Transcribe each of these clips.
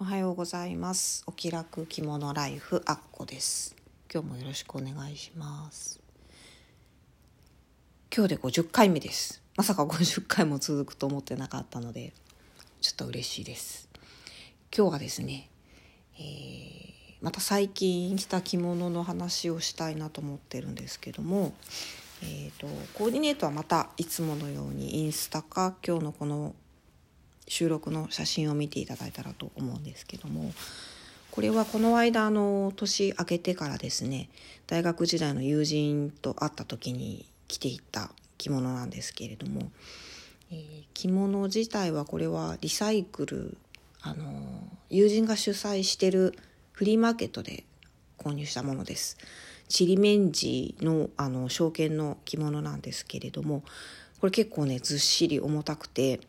おはようございます。お気楽着物ライフあっこです。今日もよろしくお願いします。今日で50回目です。まさか50回も続くと思ってなかったのでちょっと嬉しいです。今日はですね、えー、また最近着た着物の話をしたいなと思ってるんですけどもえーと、コーディネートはまたいつものようにインスタか今日のこの収録の写真を見ていただいたらと思うんですけどもこれはこの間あの年明けてからですね大学時代の友人と会った時に着ていった着物なんですけれども、えー、着物自体はこれはリサイクルあの友人が主催してるフリーマーケットで購入したものです。ちりめんじのあの証券の着物なんですけれどもこれ結構ねずっしり重たくて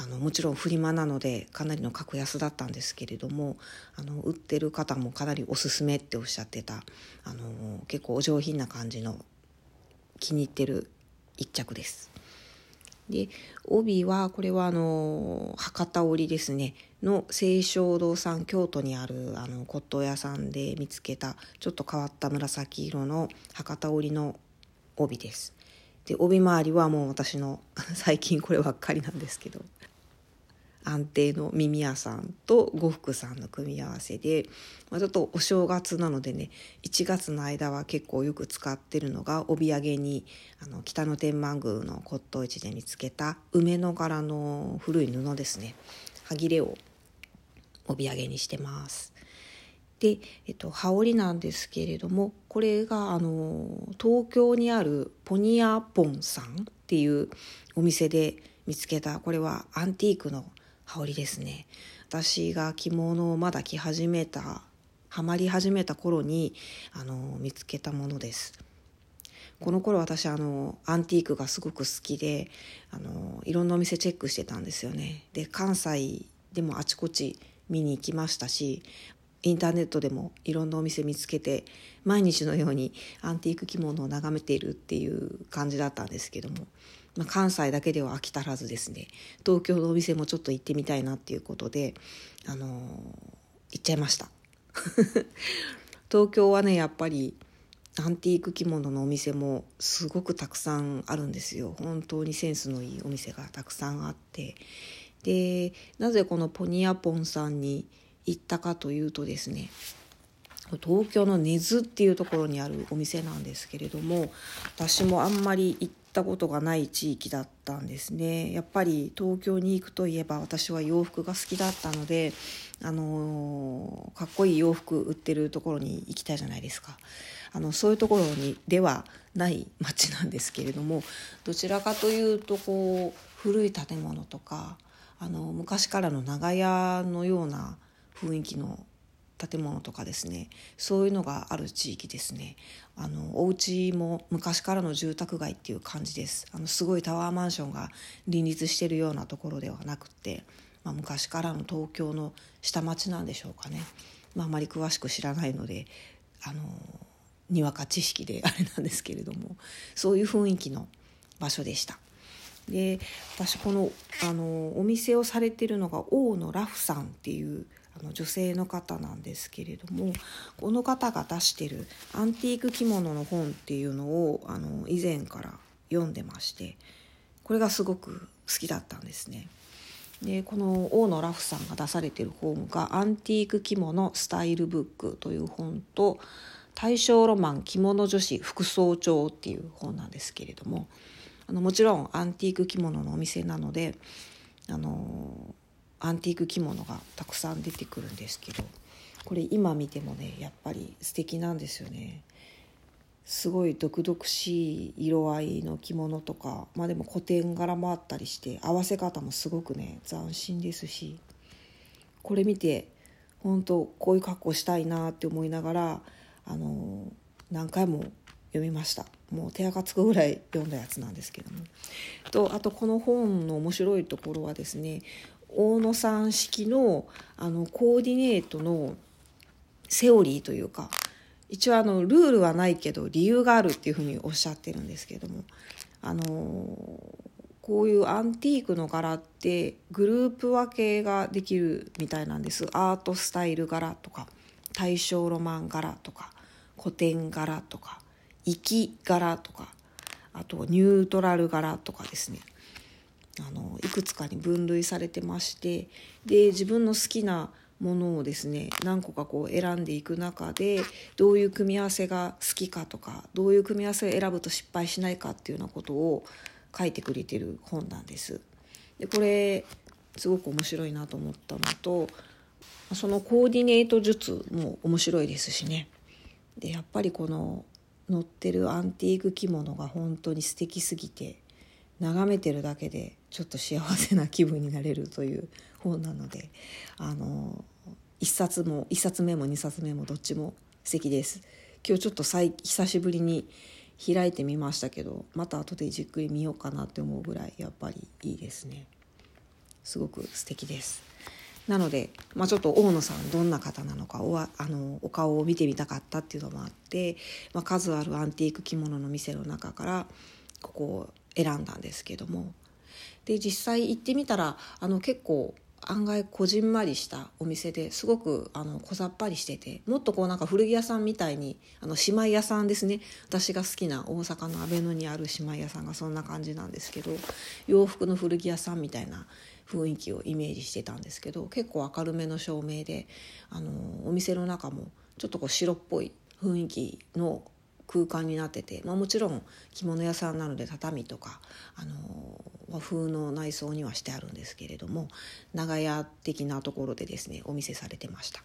あのもちろんフリマなのでかなりの格安だったんですけれどもあの売ってる方もかなりおすすめっておっしゃってたあの結構お上品な感じの気に入ってる一着です。で帯はこれはあの博多織ですねの清少堂さん京都にあるあの骨董屋さんで見つけたちょっと変わった紫色の博多織の帯です。で帯周りはもう私の 最近こればっかりなんですけど安定の耳屋さんと呉服さんの組み合わせで、まあ、ちょっとお正月なのでね1月の間は結構よく使ってるのが帯揚げにあの北野天満宮の骨董市で見つけた梅の柄の古い布ですね歯切れを帯揚げにしてます。で、えっと、羽織なんですけれどもこれがあの東京にあるポニアポンさんっていうお店で見つけたこれはアンティークの羽織ですね。私が着物をまだ着始めたハマり始めた頃にあの見つけたものです。この頃私あのアンティークがすごく好きであのいろんなお店チェックしてたんですよね。で関西でもあちこち見に行きましたしインターネットでもいろんなお店見つけて毎日のようにアンティーク着物を眺めているっていう感じだったんですけども。まあ、関西だけでは飽き足らずですね。東京のお店もちょっと行ってみたいなっていうことで、あのー、行っちゃいました。東京はねやっぱりアンティーク着物のお店もすごくたくさんあるんですよ。本当にセンスのいいお店がたくさんあって。でなぜこのポニアポンさんに行ったかというとですね東京の根津っていうところにあるお店なんですけれども私もあんまり行ったことがない地域だったんですね。やっぱり東京に行くといえば私は洋服が好きだったのであのかっこいい洋服売ってるところに行きたいじゃないですか。あのそういうところにではない街なんですけれどもどちらかというとこう古い建物とかあの昔からの長屋のような雰囲気の建物とかですねそういうのがある地域ですね。あのお家も昔からの住宅街っていう感じです。あのすごいタワーマンションが林立してるようなところではなくて、まあ、昔からの東京の下町なんでしょうかね、まあ、あまり詳しく知らないのであのにわか知識であれなんですけれどもそういう雰囲気の場所でした。で私このあのお店をされてるのが大野ラフさんっていうあの女性の方なんですけれどもこの方が出してるアンティーク着物の本っていうのをあの以前から読んでましてこれがすごく好きだったんですね。でこの大野ラフさんが出されてる本が「アンティーク着物スタイルブック」という本と「大正ロマン着物女子副総長」っていう本なんですけれどもあのもちろんアンティーク着物のお店なのであのアンティーク着物がたくさん出てくるんですけどこれ今見てもねやっぱり素敵なんですよね。すごい毒々しい色合いの着物とかまあでも古典柄もあったりして合わせ方もすごくね斬新ですしこれ見て本当こういう格好したいなって思いながらあの何回も読みました。もう手垢つくぐらい読んだやつなんですけども。とあとこの本の面白いところはですね大野さん式のあのコーディネートのセオリーというか一応あのルールはないけど理由があるっていうふうにおっしゃってるんですけれどもあのこういうアンティークの柄ってグループ分けができるみたいなんです。アートスタイル柄とか大正ロマン柄とか古典柄とか粋柄とかあとニュートラル柄とかですね。あのいくつかに分類されてましてで自分の好きなものをですね何個かこう選んでいく中でどういう組み合わせが好きかとかどういう組み合わせを選ぶと失敗しないかっていうようなことを書いてくれてる本なんです。でこれすごく面白いなと思ったのとそのコーディネート術も面白いですしねでやっぱりこの載ってるアンティーク着物が本当に素敵すぎて眺めてるだけでちょっと幸せな気分になれるという本なのであの1冊も1冊目も2冊目もどっちも素敵です。今日ちょっと久しぶりに開いてみましたけどまた後でじっくり見ようかなって思うぐらいやっぱりいいですね。すごく素敵です。なので、まあ、ちょっと大野さんどんな方なのかおあのお顔を見てみたかったっていうのもあって、まあ、数あるアンティーク着物の店の中からここを選んだんですけどもで実際行ってみたらあの結構案外こじんまりしたお店ですごくあの小ざっぱりしててもっとこうなんか古着屋さんみたいにあの姉妹屋さんですね。私が好きな大阪の阿倍野にある姉妹屋さんがそんな感じなんですけど洋服の古着屋さんみたいな雰囲気をイメージしてたんですけど結構明るめの照明であのお店の中もちょっとこう白っぽい雰囲気の空間になってて、まあ、もちろん着物屋さんなので畳とかあの和風の内装にはしてあるんですけれども長屋的なところでですねお見せされてました。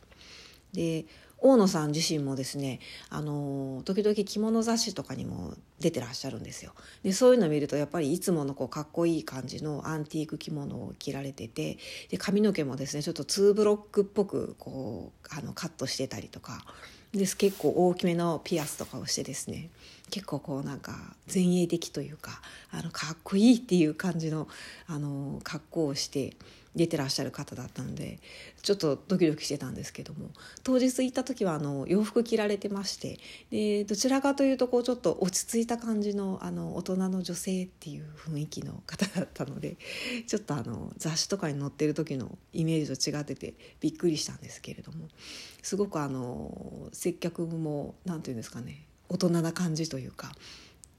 で大野さん自身もですねあの時々着物雑誌とかにも出てらっしゃるんですよでそういうのを見るとやっぱりいつものこうかっこいい感じのアンティーク着物を着られててで髪の毛もですねちょっと2ブロックっぽくこうあのカットしてたりとかです。結構大きめのピアスとかをしてですね。結構こうなんか前衛的というかあのかっこいいっていう感じのあの格好をして出てらっしゃる方だったのでちょっとドキドキしてたんですけども当日行った時はあの洋服着られてましてでどちらかというとこうちょっと落ち着いた感じのあの大人の女性っていう雰囲気の方だったのでちょっとあの雑誌とかに載ってる時のイメージと違っててびっくりしたんですけれどもすごくあの接客も何て言うんですかね大人な感じというか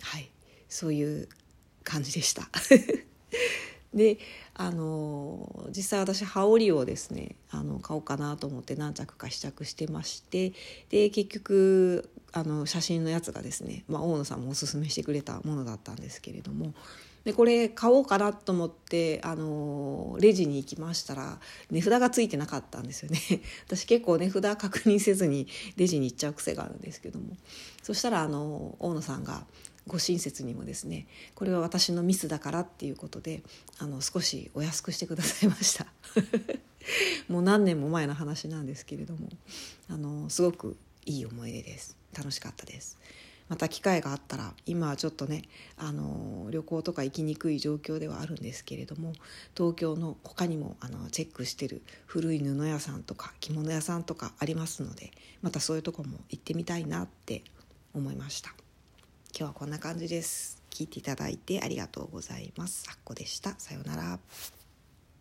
はいそういう感じでした。であの実際私羽織をですねあの買おうかなと思って何着か試着してましてで結局あの写真のやつがですね、まあ、大野さんもおすすめしてくれたものだったんですけれどもでこれ買おうかなと思ってあのレジに行きましたら値札がついてなかったんですよね。私結構値札確認せずにレジに行っちゃう癖があるんですけども。そしたらあの大野さんがご親切にもですねこれは私のミスだからっていうことであの少しお安くしてくださいました。もう何年も前の話なんですけれどもあのすごくいい思い出です。楽しかったです。また機会があったら今はちょっとねあの旅行とか行きにくい状況ではあるんですけれども東京の他にもあのチェックしてる古い布屋さんとか着物屋さんとかありますのでまたそういうとこも行ってみたいなって思いました。今日はこんな感じです。聞いていただいてありがとうございます。あっこでした。さようなら。